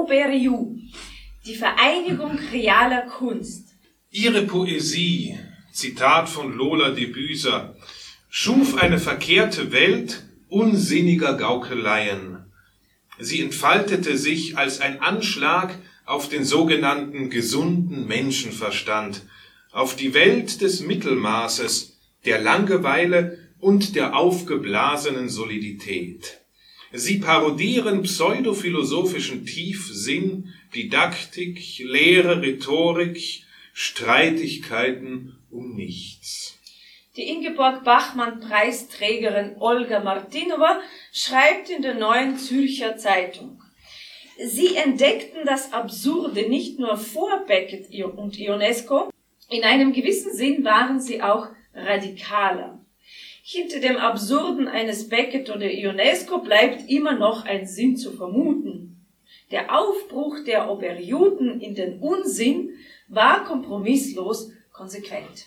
OBRU, die Vereinigung realer Kunst. Ihre Poesie, Zitat von Lola de Büser, schuf eine verkehrte Welt unsinniger Gaukeleien. Sie entfaltete sich als ein Anschlag auf den sogenannten gesunden Menschenverstand, auf die Welt des Mittelmaßes, der Langeweile und der aufgeblasenen Solidität. Sie parodieren pseudophilosophischen Tiefsinn, Didaktik, Lehre, Rhetorik, Streitigkeiten um nichts. Die Ingeborg Bachmann-Preisträgerin Olga Martinova schreibt in der Neuen Zürcher Zeitung. Sie entdeckten das Absurde nicht nur vor Beckett und Ionesco, in einem gewissen Sinn waren sie auch radikaler. Hinter dem Absurden eines Beckett oder Ionesco bleibt immer noch ein Sinn zu vermuten. Der Aufbruch der Oberjuden in den Unsinn war kompromisslos konsequent.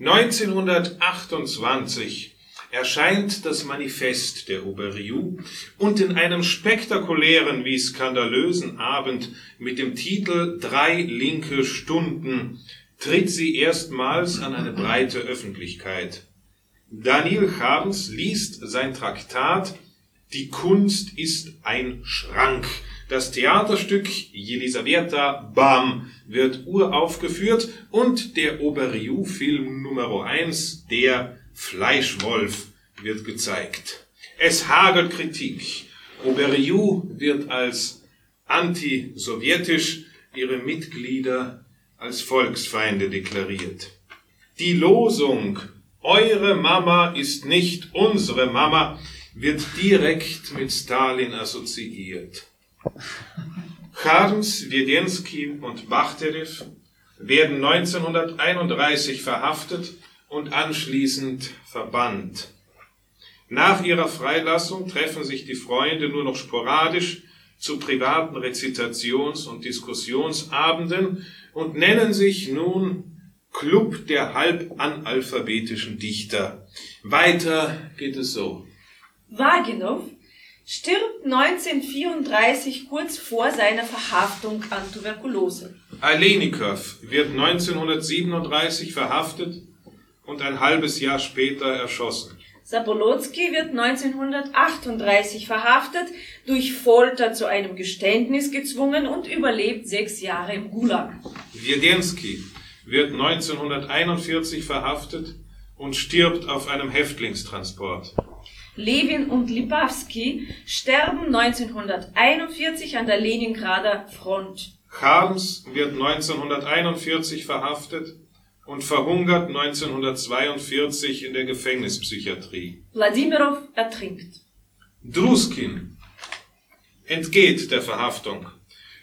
1928 erscheint das Manifest der Oberju und in einem spektakulären wie skandalösen Abend mit dem Titel Drei linke Stunden tritt sie erstmals an eine breite Öffentlichkeit. Daniel Charms liest sein Traktat Die Kunst ist ein Schrank. Das Theaterstück Jelisaveta Bam wird uraufgeführt und der Oberriou-Film Nummer 1, der Fleischwolf, wird gezeigt. Es hagelt Kritik. Oberriou wird als anti-sowjetisch, ihre Mitglieder als Volksfeinde deklariert. Die Losung eure Mama ist nicht unsere Mama, wird direkt mit Stalin assoziiert. Charms, Wiedenski und Bachterew werden 1931 verhaftet und anschließend verbannt. Nach ihrer Freilassung treffen sich die Freunde nur noch sporadisch zu privaten Rezitations- und Diskussionsabenden und nennen sich nun Club der halbanalphabetischen Dichter. Weiter geht es so. Wagenow stirbt 1934 kurz vor seiner Verhaftung an Tuberkulose. Alenikow wird 1937 verhaftet und ein halbes Jahr später erschossen. Sapolonsky wird 1938 verhaftet, durch Folter zu einem Geständnis gezwungen und überlebt sechs Jahre im Gulag. Wiedenski wird 1941 verhaftet und stirbt auf einem Häftlingstransport. Levin und Lipavsky sterben 1941 an der Leningrader Front. Charms wird 1941 verhaftet und verhungert 1942 in der Gefängnispsychiatrie. Wladimirow ertrinkt. Druskin entgeht der Verhaftung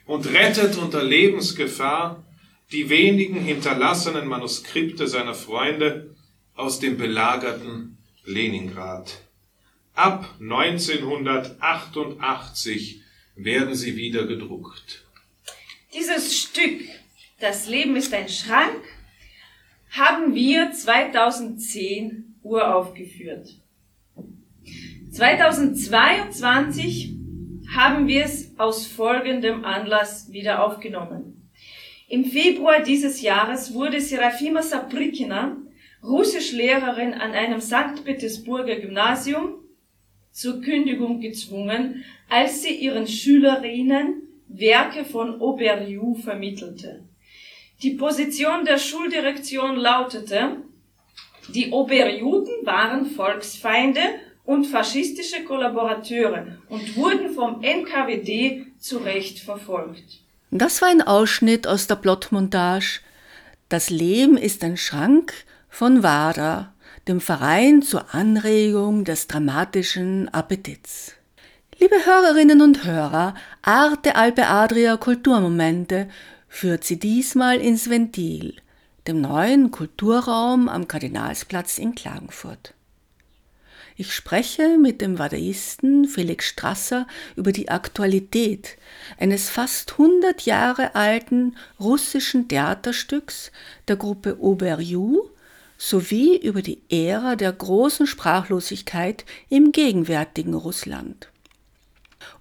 und rettet unter Lebensgefahr die wenigen hinterlassenen Manuskripte seiner Freunde aus dem belagerten Leningrad. Ab 1988 werden sie wieder gedruckt. Dieses Stück, Das Leben ist ein Schrank, haben wir 2010 uraufgeführt. 2022 haben wir es aus folgendem Anlass wieder aufgenommen. Im Februar dieses Jahres wurde Serafima Saprikina, Russischlehrerin an einem St. Petersburger Gymnasium, zur Kündigung gezwungen, als sie ihren Schülerinnen Werke von Auberliou vermittelte. Die Position der Schuldirektion lautete, die Oberjuden waren Volksfeinde und faschistische Kollaborateure und wurden vom NKWD zu Recht verfolgt. Das war ein Ausschnitt aus der Plottmontage Das Leben ist ein Schrank von WADA, dem Verein zur Anregung des dramatischen Appetits. Liebe Hörerinnen und Hörer, Arte Alpe Adria Kulturmomente führt Sie diesmal ins Ventil, dem neuen Kulturraum am Kardinalsplatz in Klagenfurt. Ich spreche mit dem Wadaisten Felix Strasser über die Aktualität eines fast 100 Jahre alten russischen Theaterstücks der Gruppe Auberjou sowie über die Ära der großen Sprachlosigkeit im gegenwärtigen Russland.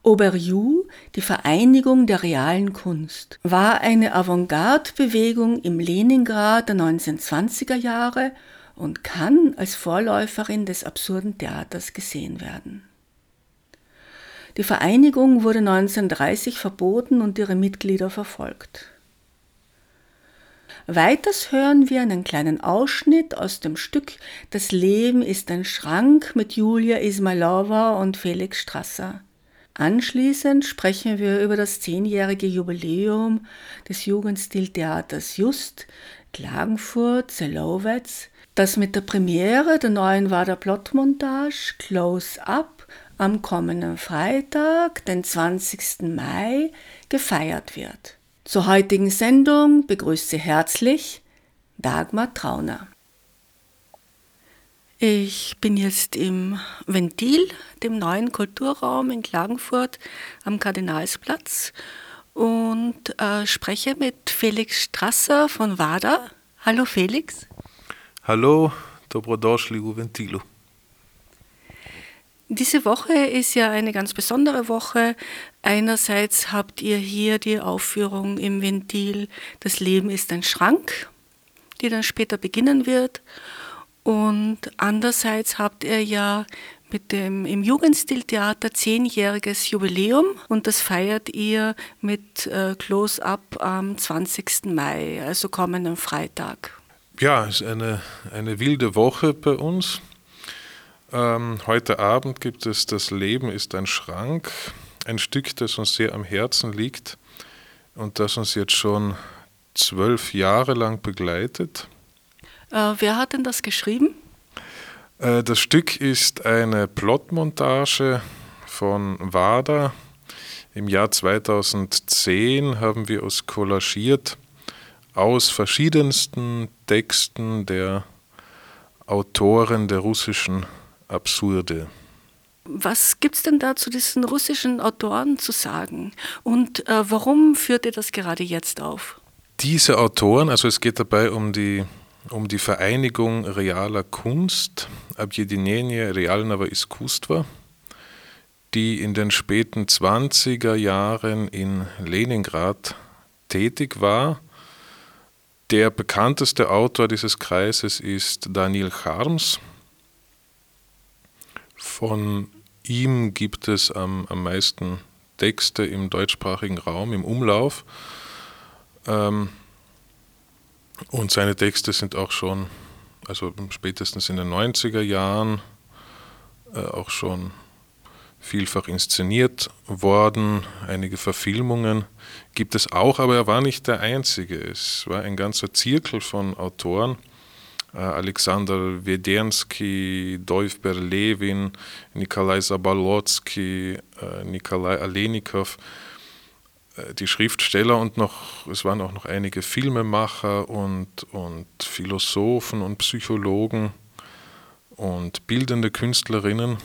Auberjou, die Vereinigung der realen Kunst, war eine Avantgarde-Bewegung im Leningrad der 1920er Jahre und kann als Vorläuferin des absurden Theaters gesehen werden. Die Vereinigung wurde 1930 verboten und ihre Mitglieder verfolgt. Weiters hören wir einen kleinen Ausschnitt aus dem Stück Das Leben ist ein Schrank mit Julia Ismailova und Felix Strasser. Anschließend sprechen wir über das zehnjährige Jubiläum des Jugendstiltheaters Just, Klagenfurt, Zelowetz, das mit der Premiere der neuen Wader Plot-Montage Close Up am kommenden Freitag, den 20. Mai, gefeiert wird. Zur heutigen Sendung begrüßt Sie herzlich Dagmar Trauner. Ich bin jetzt im Ventil, dem neuen Kulturraum in Klagenfurt am Kardinalsplatz und äh, spreche mit Felix Strasser von WADA. Hallo Felix. Hallo, dobrodošli u Ventilu. Diese Woche ist ja eine ganz besondere Woche. Einerseits habt ihr hier die Aufführung im Ventil Das Leben ist ein Schrank, die dann später beginnen wird. Und andererseits habt ihr ja mit dem im Jugendstiltheater zehnjähriges Jubiläum und das feiert ihr mit äh, Close-Up am 20. Mai, also kommenden Freitag. Ja, es ist eine, eine wilde Woche bei uns. Ähm, heute Abend gibt es Das Leben ist ein Schrank, ein Stück, das uns sehr am Herzen liegt und das uns jetzt schon zwölf Jahre lang begleitet. Äh, wer hat denn das geschrieben? Äh, das Stück ist eine Plotmontage von WADA. Im Jahr 2010 haben wir es kollagiert aus verschiedensten Texten der Autoren der russischen Absurde. Was gibt es denn da zu diesen russischen Autoren zu sagen? Und äh, warum führt ihr das gerade jetzt auf? Diese Autoren, also es geht dabei um die um die Vereinigung realer Kunst, Объединение реального искусства, die in den späten 20er Jahren in Leningrad tätig war. der bekannteste Autor dieses Kreises ist Daniel Harms. Von ihm gibt es am, am meisten Texte im deutschsprachigen Raum, im Umlauf. Ähm, und seine Texte sind auch schon, also spätestens in den 90er Jahren, äh, auch schon vielfach inszeniert worden. Einige Verfilmungen gibt es auch, aber er war nicht der Einzige. Es war ein ganzer Zirkel von Autoren. Äh, Alexander Wedensky, Dovber Levin, Nikolai Zabalotsky, äh, Nikolai Alenikow, äh, die Schriftsteller und noch, es waren auch noch einige Filmemacher und, und Philosophen und Psychologen und bildende Künstlerinnen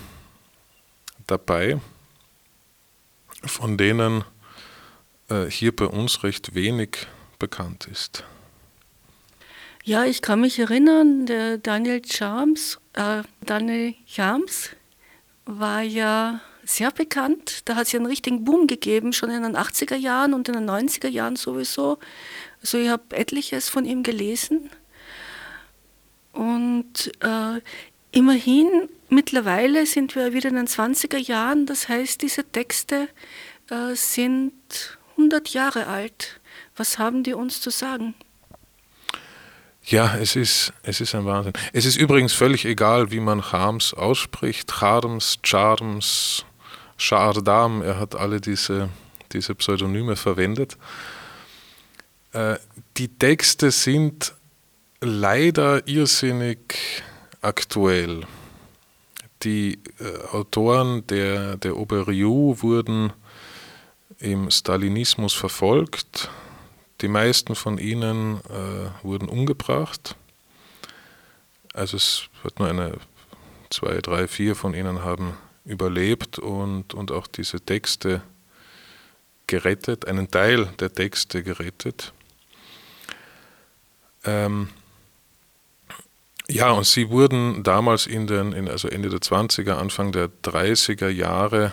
dabei, von denen hier bei uns recht wenig bekannt ist. Ja, ich kann mich erinnern, der Daniel Charms, äh, Daniel Charms war ja sehr bekannt. Da hat es ja einen richtigen Boom gegeben, schon in den 80er Jahren und in den 90er Jahren sowieso. Also ich habe etliches von ihm gelesen. Und äh, immerhin, mittlerweile sind wir wieder in den 20er Jahren. Das heißt, diese Texte äh, sind 100 Jahre alt. Was haben die uns zu sagen? Ja, es ist, es ist ein Wahnsinn. Es ist übrigens völlig egal, wie man Harms ausspricht. Charms, Charms, Schardam, er hat alle diese, diese Pseudonyme verwendet. Äh, die Texte sind leider irrsinnig aktuell. die äh, Autoren der, der Oberriu wurden im Stalinismus verfolgt. Die meisten von ihnen äh, wurden umgebracht. Also es wird nur eine, zwei, drei, vier von ihnen haben überlebt und, und auch diese Texte gerettet, einen Teil der Texte gerettet. Ähm, ja, und sie wurden damals in den, in, also Ende der 20er, Anfang der 30er Jahre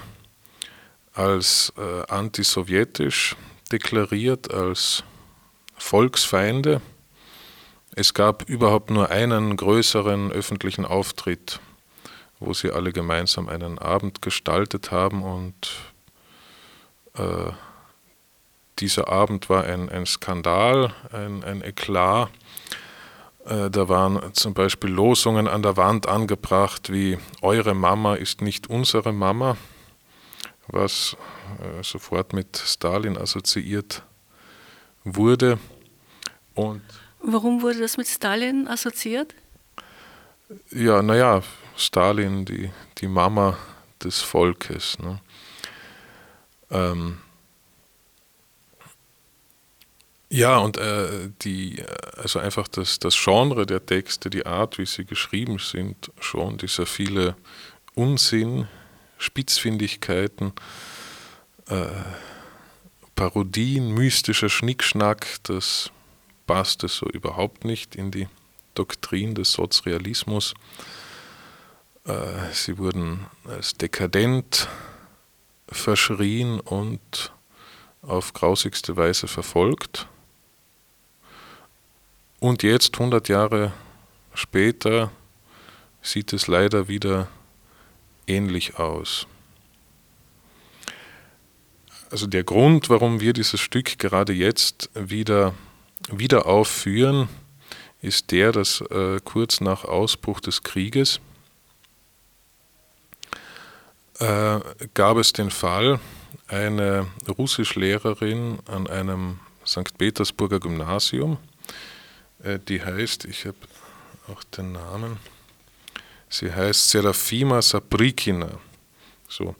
als äh, antisowjetisch deklariert, als Volksfeinde. Es gab überhaupt nur einen größeren öffentlichen Auftritt, wo sie alle gemeinsam einen Abend gestaltet haben und äh, dieser Abend war ein, ein Skandal, ein, ein Eklat äh, da waren zum Beispiel Losungen an der Wand angebracht wie Eure Mama ist nicht unsere Mama, was äh, sofort mit Stalin assoziiert wurde. Und Warum wurde das mit Stalin assoziiert? Ja, naja, Stalin, die, die Mama des Volkes. Ne? Ähm, Ja, und äh, die, also einfach das, das Genre der Texte, die Art, wie sie geschrieben sind, schon dieser viele Unsinn, Spitzfindigkeiten, äh, Parodien, mystischer Schnickschnack, das passte so überhaupt nicht in die Doktrin des Sozialismus. Äh, sie wurden als dekadent verschrien und auf grausigste Weise verfolgt. Und jetzt, 100 Jahre später, sieht es leider wieder ähnlich aus. Also der Grund, warum wir dieses Stück gerade jetzt wieder, wieder aufführen, ist der, dass äh, kurz nach Ausbruch des Krieges äh, gab es den Fall, eine Russischlehrerin an einem St. Petersburger Gymnasium, äh, die heißt, ich habe auch den Namen, sie heißt Serafima Sabrikina. So.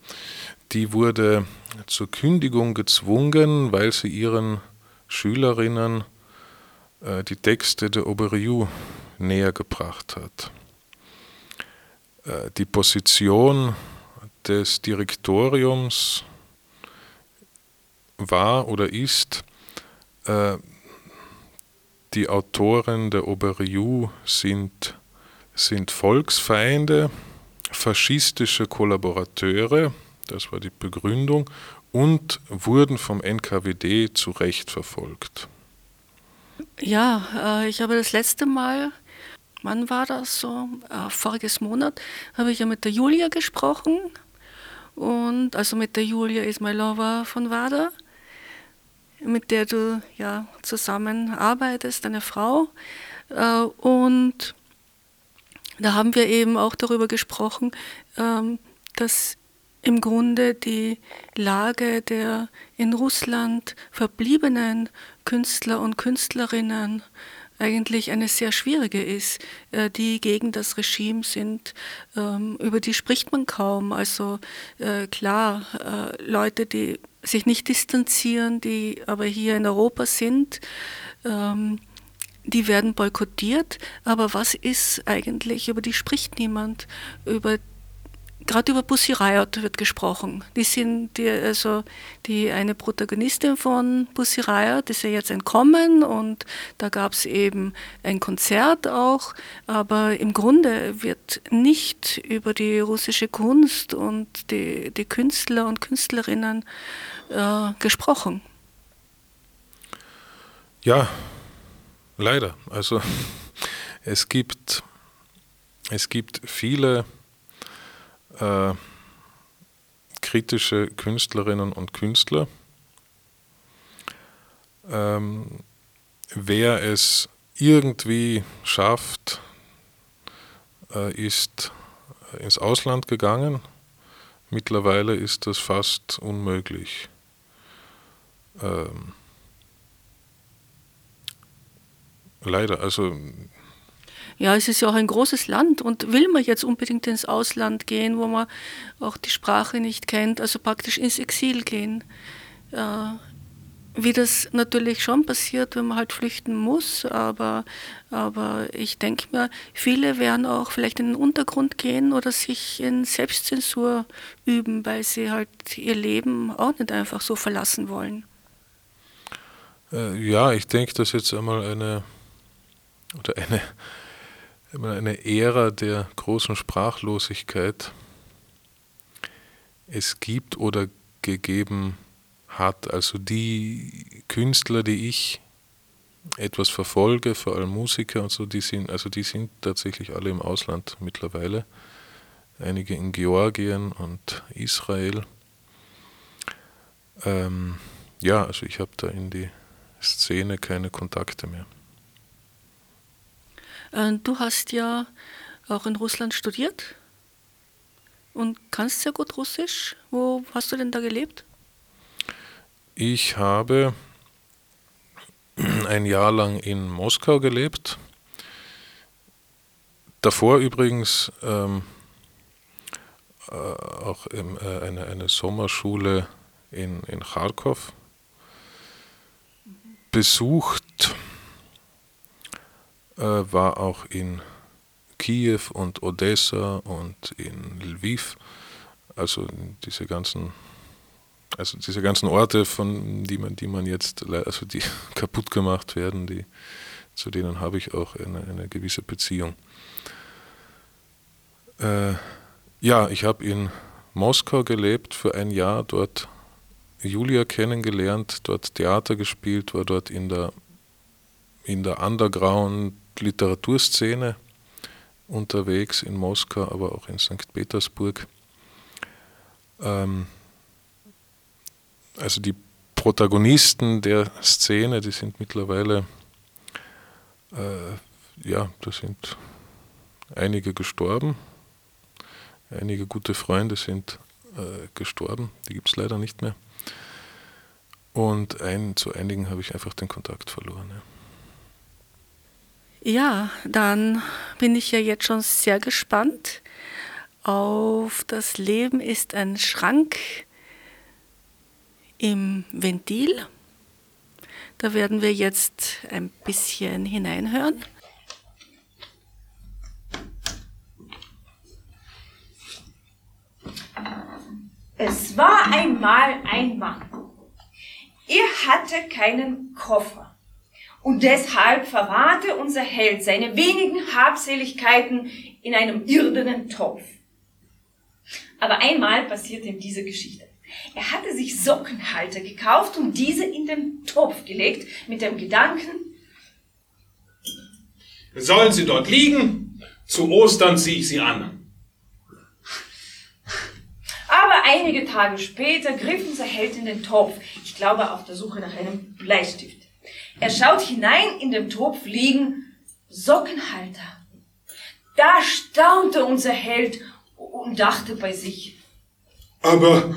Die wurde zur Kündigung gezwungen, weil sie ihren Schülerinnen äh, die Texte der Oberriu näher gebracht hat. Äh, die Position des Direktoriums war oder ist, äh, die Autoren der Oberriu sind, sind Volksfeinde, faschistische Kollaborateure, das war die Begründung, und wurden vom NKWD zu Recht verfolgt. Ja, äh, ich habe das letzte Mal, wann war das so? Äh, voriges Monat, habe ich ja mit der Julia gesprochen. Und also mit der Julia Ismailova von WADA mit der du ja zusammenarbeitest, deine Frau. Äh, und da haben wir eben auch darüber gesprochen, ähm, dass im Grunde die Lage der in Russland verbliebenen Künstler und Künstlerinnen eigentlich eine sehr schwierige ist, äh, die gegen das Regime sind. Ähm, über die spricht man kaum. Also äh, klar, Leute, die sich nicht distanzieren, die aber hier in Europa sind, ähm, die werden boykottiert. Aber was ist eigentlich, über die spricht niemand, über Gerade über Pussy Riot wird gesprochen. Die sind die, also die eine Protagonistin von Pussy Riot ist ja jetzt entkommen und da gab es eben ein Konzert auch, aber im Grunde wird nicht über die russische Kunst und die, die Künstler und Künstlerinnen äh, gesprochen. Ja, leider. Also es gibt, es gibt viele äh, kritische Künstlerinnen und Künstler. Ähm, wer es irgendwie schafft, äh, ist ins Ausland gegangen. Mittlerweile ist das fast unmöglich. Ähm, leider, also ja, es ist ja auch ein großes Land und will man jetzt unbedingt ins Ausland gehen, wo man auch die Sprache nicht kennt, also praktisch ins Exil gehen. Äh, wie das natürlich schon passiert, wenn man halt flüchten muss, aber, aber ich denke mir, viele werden auch vielleicht in den Untergrund gehen oder sich in Selbstzensur üben, weil sie halt ihr Leben auch nicht einfach so verlassen wollen. Äh, ja, ich denke, dass jetzt einmal eine oder eine, eine Ära der großen Sprachlosigkeit es gibt oder gegeben hat. Also die Künstler, die ich etwas verfolge, vor allem Musiker und so, die sind, also die sind tatsächlich alle im Ausland mittlerweile. Einige in Georgien und Israel. Ähm, ja, also ich habe da in die Szene keine Kontakte mehr. Äh, du hast ja auch in Russland studiert und kannst sehr gut Russisch. Wo hast du denn da gelebt? Ich habe ein Jahr lang in Moskau gelebt. Davor übrigens ähm, äh, auch im, äh, eine, eine Sommerschule in, in Kharkov besucht, äh, war auch in Kiew und Odessa und in Lviv, also diese ganzen also diese ganzen Orte, von die man, die man jetzt, also die kaputt gemacht werden, die, zu denen habe ich auch eine, eine gewisse Beziehung. Äh, ja, ich habe in Moskau gelebt für ein Jahr, dort Julia kennengelernt, dort Theater gespielt, war dort in der, in der Underground-Literaturszene unterwegs in Moskau, aber auch in St. Petersburg. Ähm, also die Protagonisten der Szene, die sind mittlerweile, äh, ja, da sind einige gestorben, einige gute Freunde sind äh, gestorben, die gibt es leider nicht mehr. Und ein, zu einigen habe ich einfach den Kontakt verloren. Ja. Ja, dann bin ich ja jetzt schon sehr gespannt auf das Leben ist ein Schrank im Ventil. Da werden wir jetzt ein bisschen hineinhören. Es war einmal ein Mann. Er hatte keinen Koffer. Und deshalb verwahrte unser Held seine wenigen Habseligkeiten in einem irdenen Topf. Aber einmal passierte ihm diese Geschichte. Er hatte sich Sockenhalter gekauft und diese in den Topf gelegt mit dem Gedanken, sollen sie dort liegen, zu Ostern ziehe ich sie an. Aber einige Tage später griff unser Held in den Topf, ich glaube auf der Suche nach einem Bleistift. Er schaut hinein, in dem Topf liegen Sockenhalter. Da staunte unser Held und dachte bei sich. Aber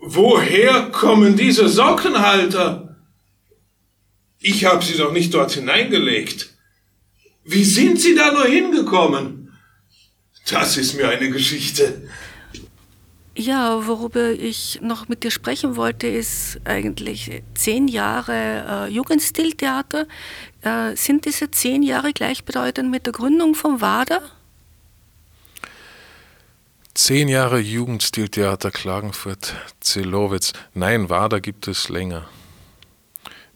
woher kommen diese Sockenhalter? Ich habe sie doch nicht dort hineingelegt. Wie sind sie da nur hingekommen? Das ist mir eine Geschichte. Ja, worüber ich noch mit dir sprechen wollte, ist eigentlich zehn Jahre äh, Jugendstiltheater. Äh, sind diese zehn Jahre gleichbedeutend mit der Gründung von WADA? Zehn Jahre Jugendstiltheater Klagenfurt, Zelowitz. Nein, WADA gibt es länger.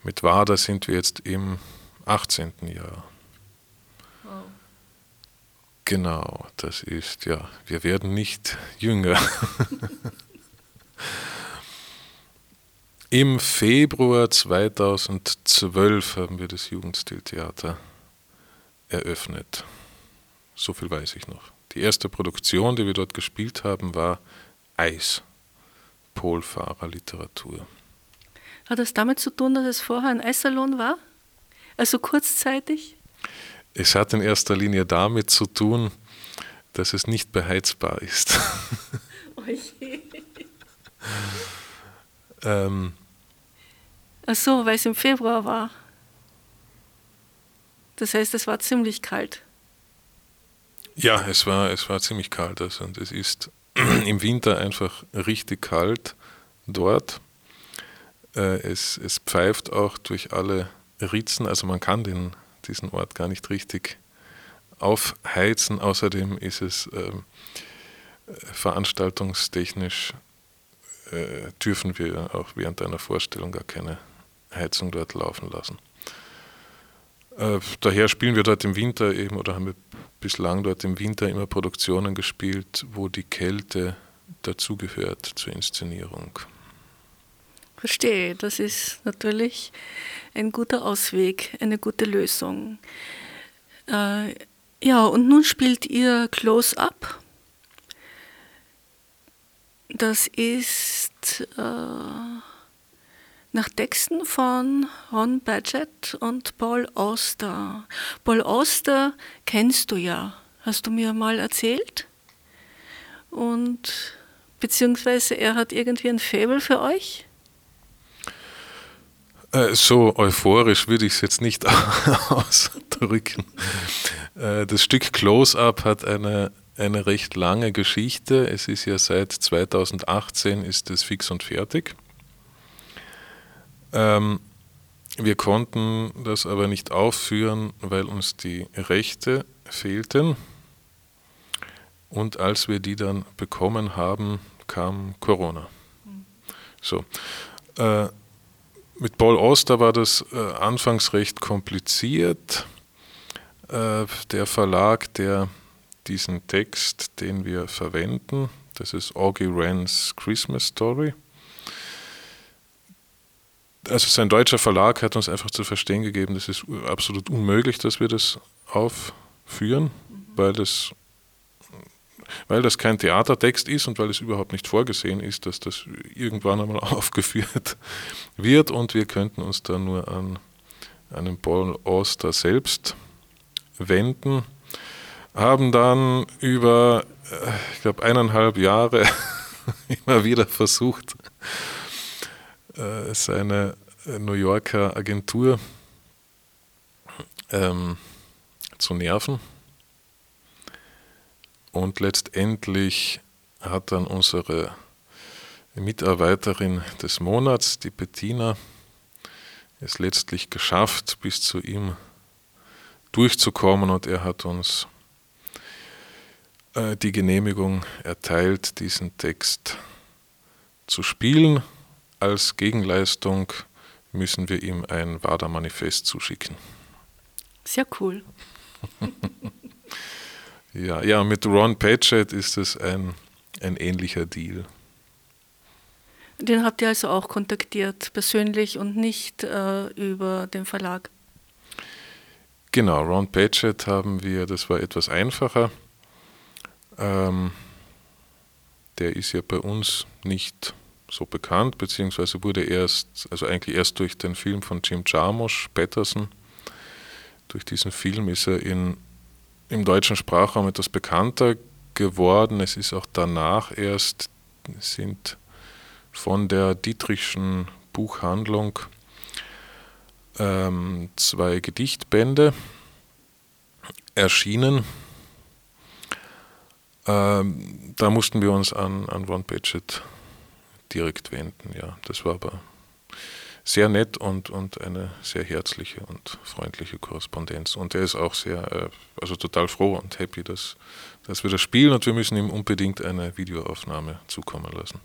Mit WADA sind wir jetzt im 18. Jahr. Genau, das ist, ja, wir werden nicht jünger. Im Februar 2012 haben wir das Jugendstiltheater eröffnet. So viel weiß ich noch. Die erste Produktion, die wir dort gespielt haben, war Eis, Polfahrerliteratur. Hat das damit zu tun, dass es vorher ein Eissalon war? Also kurzzeitig? Es hat in erster Linie damit zu tun, dass es nicht beheizbar ist. Oh ähm, Ach so, weil es im Februar war. Das heißt, es war ziemlich kalt. Ja, es war, es war ziemlich kalt. Also, und es ist im Winter einfach richtig kalt dort. Äh, es, es pfeift auch durch alle Ritzen, also man kann den, diesen Ort gar nicht richtig aufheizen. Außerdem ist es ähm, veranstaltungstechnisch, äh, dürfen wir auch während einer Vorstellung gar keine Heizung dort laufen lassen. Äh, daher spielen wir dort im Winter eben oder haben wir bislang dort im Winter immer Produktionen gespielt, wo die Kälte dazugehört zur Inszenierung. Verstehe, das ist natürlich ein guter Ausweg, eine gute Lösung. Äh, ja, und nun spielt ihr Close Up. Das ist äh, nach Texten von Ron Badgett und Paul Auster. Paul Auster kennst du ja, hast du mir mal erzählt. Und beziehungsweise er hat irgendwie ein Faible für euch. Äh, so euphorisch würde ich es jetzt nicht ausdrücken. Äh, das Stück Close-Up hat eine, eine recht lange Geschichte. Es ist ja seit 2018 ist es fix und fertig. Ähm, wir konnten das aber nicht aufführen, weil uns die Rechte fehlten. Und als wir die dann bekommen haben, kam Corona. So. Mit Paul Oster war das äh, anfangs recht kompliziert. Äh, der Verlag, der diesen Text, den wir verwenden, das ist Augie Wrens Christmas Story. Also sein deutscher Verlag hat uns einfach zu verstehen gegeben, das ist absolut unmöglich, dass wir das aufführen, weil das weil das kein Theatertext ist und weil es überhaupt nicht vorgesehen ist, dass das irgendwann einmal aufgeführt wird. Und wir könnten uns dann nur an einen Paul Auster selbst wenden, haben dann über, äh, ich glaube, eineinhalb Jahre immer wieder versucht, äh, seine New Yorker Agentur ähm, zu nerven und letztendlich hat dann unsere Mitarbeiterin des Monats, die Bettina, es letztlich geschafft, bis zu ihm durchzukommen und er hat uns äh, die Genehmigung erteilt, diesen Text zu spielen. Als Gegenleistung müssen wir ihm ein WADA-Manifest zuschicken. Sehr cool. Ja, ja, mit Ron Patchett ist es ein, ein ähnlicher Deal. Den habt ihr also auch kontaktiert, persönlich und nicht äh, über den Verlag? Genau, Ron Patchett haben wir, das war etwas einfacher. Ähm, der ist ja bei uns nicht so bekannt, beziehungsweise wurde erst, also eigentlich erst durch den Film von Jim Jarmusch, Patterson, durch diesen Film ist er in im deutschen Sprachraum etwas bekannter geworden. Es ist auch danach erst, sind von der Dietrichschen Buchhandlung ähm, zwei Gedichtbände erschienen. Ähm, da mussten wir uns an, an Ron Patchett direkt wenden. Ja, das war aber sehr nett und, und eine sehr herzliche und freundliche Korrespondenz. Und er ist auch sehr, äh, also total froh und happy, dass, dass wir das spielen und wir müssen ihm unbedingt eine Videoaufnahme zukommen lassen.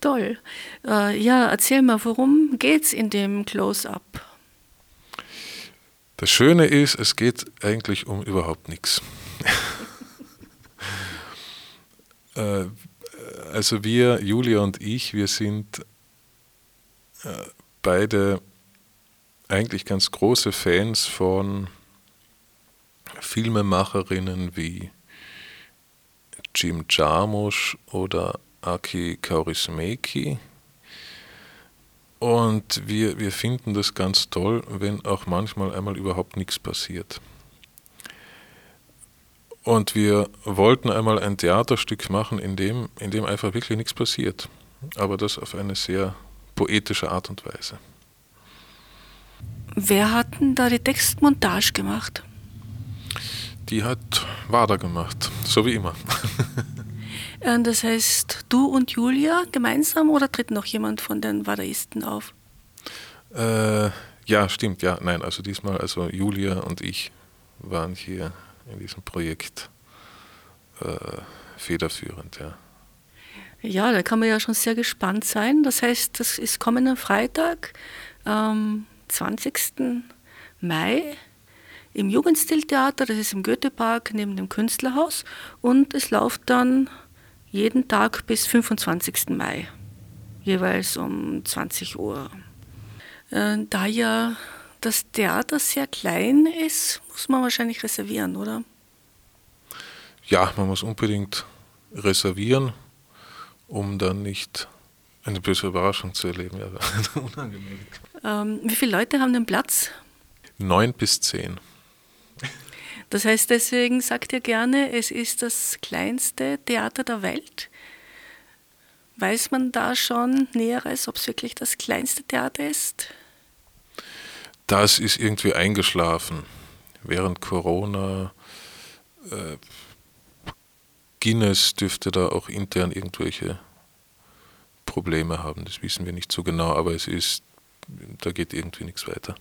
Toll. Äh, ja, erzähl mal, worum geht's in dem Close-Up? Das Schöne ist, es geht eigentlich um überhaupt nichts. Äh, also wir, Julia und ich, wir sind beide eigentlich ganz große Fans von Filmemacherinnen wie Jim Jarmusch oder Aki Kaurismäki. Und wir, wir finden das ganz toll, wenn auch manchmal einmal überhaupt nichts passiert. Und wir wollten einmal ein Theaterstück machen, in dem, in dem einfach wirklich nichts passiert. Aber das auf eine sehr poetische Art und Weise. Wer hat denn da die Textmontage gemacht? Die hat Wader gemacht, so wie immer. Das heißt, du und Julia gemeinsam oder tritt noch jemand von den Wadaisten auf? Äh, ja, stimmt, ja. Nein, also diesmal, also Julia und ich waren hier in diesem Projekt äh, federführend, ja. Ja, da kann man ja schon sehr gespannt sein. Das heißt, das ist kommenden Freitag, am 20. Mai im Jugendstiltheater, das ist im Goethepark neben dem Künstlerhaus und es läuft dann jeden Tag bis 25. Mai, jeweils um 20 Uhr. Äh, Da ja das Theater sehr klein ist, muss man wahrscheinlich reservieren, oder? Ja, man muss unbedingt reservieren, um dann nicht eine böse Überraschung zu erleben. Ja, unangenehm. Ähm, wie viele Leute haben den Platz? Neun bis zehn. Das heißt, deswegen sagt ihr gerne, es ist das kleinste Theater der Welt. Weiß man da schon Näheres, ob es wirklich das kleinste Theater ist? Das ist irgendwie eingeschlafen. Während Corona äh, Guinness dürfte da auch intern irgendwelche Probleme haben. Das wissen wir nicht so genau, aber es ist, da geht irgendwie nichts weiter.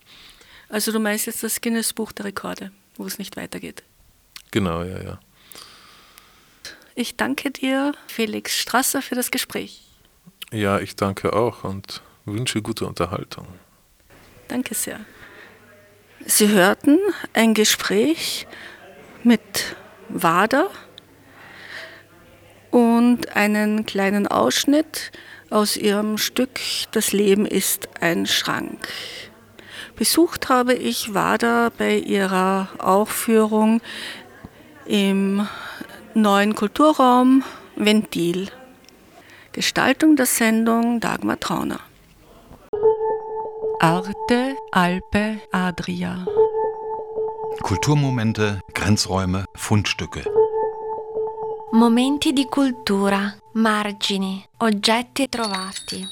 Also du meinst jetzt das Guinness Buch der Rekorde, wo es nicht weitergeht. Genau, ja, ja. Ich danke dir, Felix Strasser, für das Gespräch. Ja, ich danke auch und wünsche gute Unterhaltung. Danke sehr. Sie hörten ein Gespräch mit Wader und einen kleinen Ausschnitt aus ihrem Stück Das Leben ist ein Schrank. Besucht habe ich Wader bei ihrer Aufführung im neuen Kulturraum Ventil. Gestaltung der Sendung Dagmar Trauner. Arte, Alpe, Adria. Kulturmomente, Grenzräume, Fundstücke. Momenti di cultura, margini, oggetti trovati.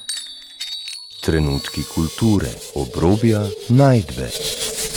Trenutki kulture, obrobja, najdbe.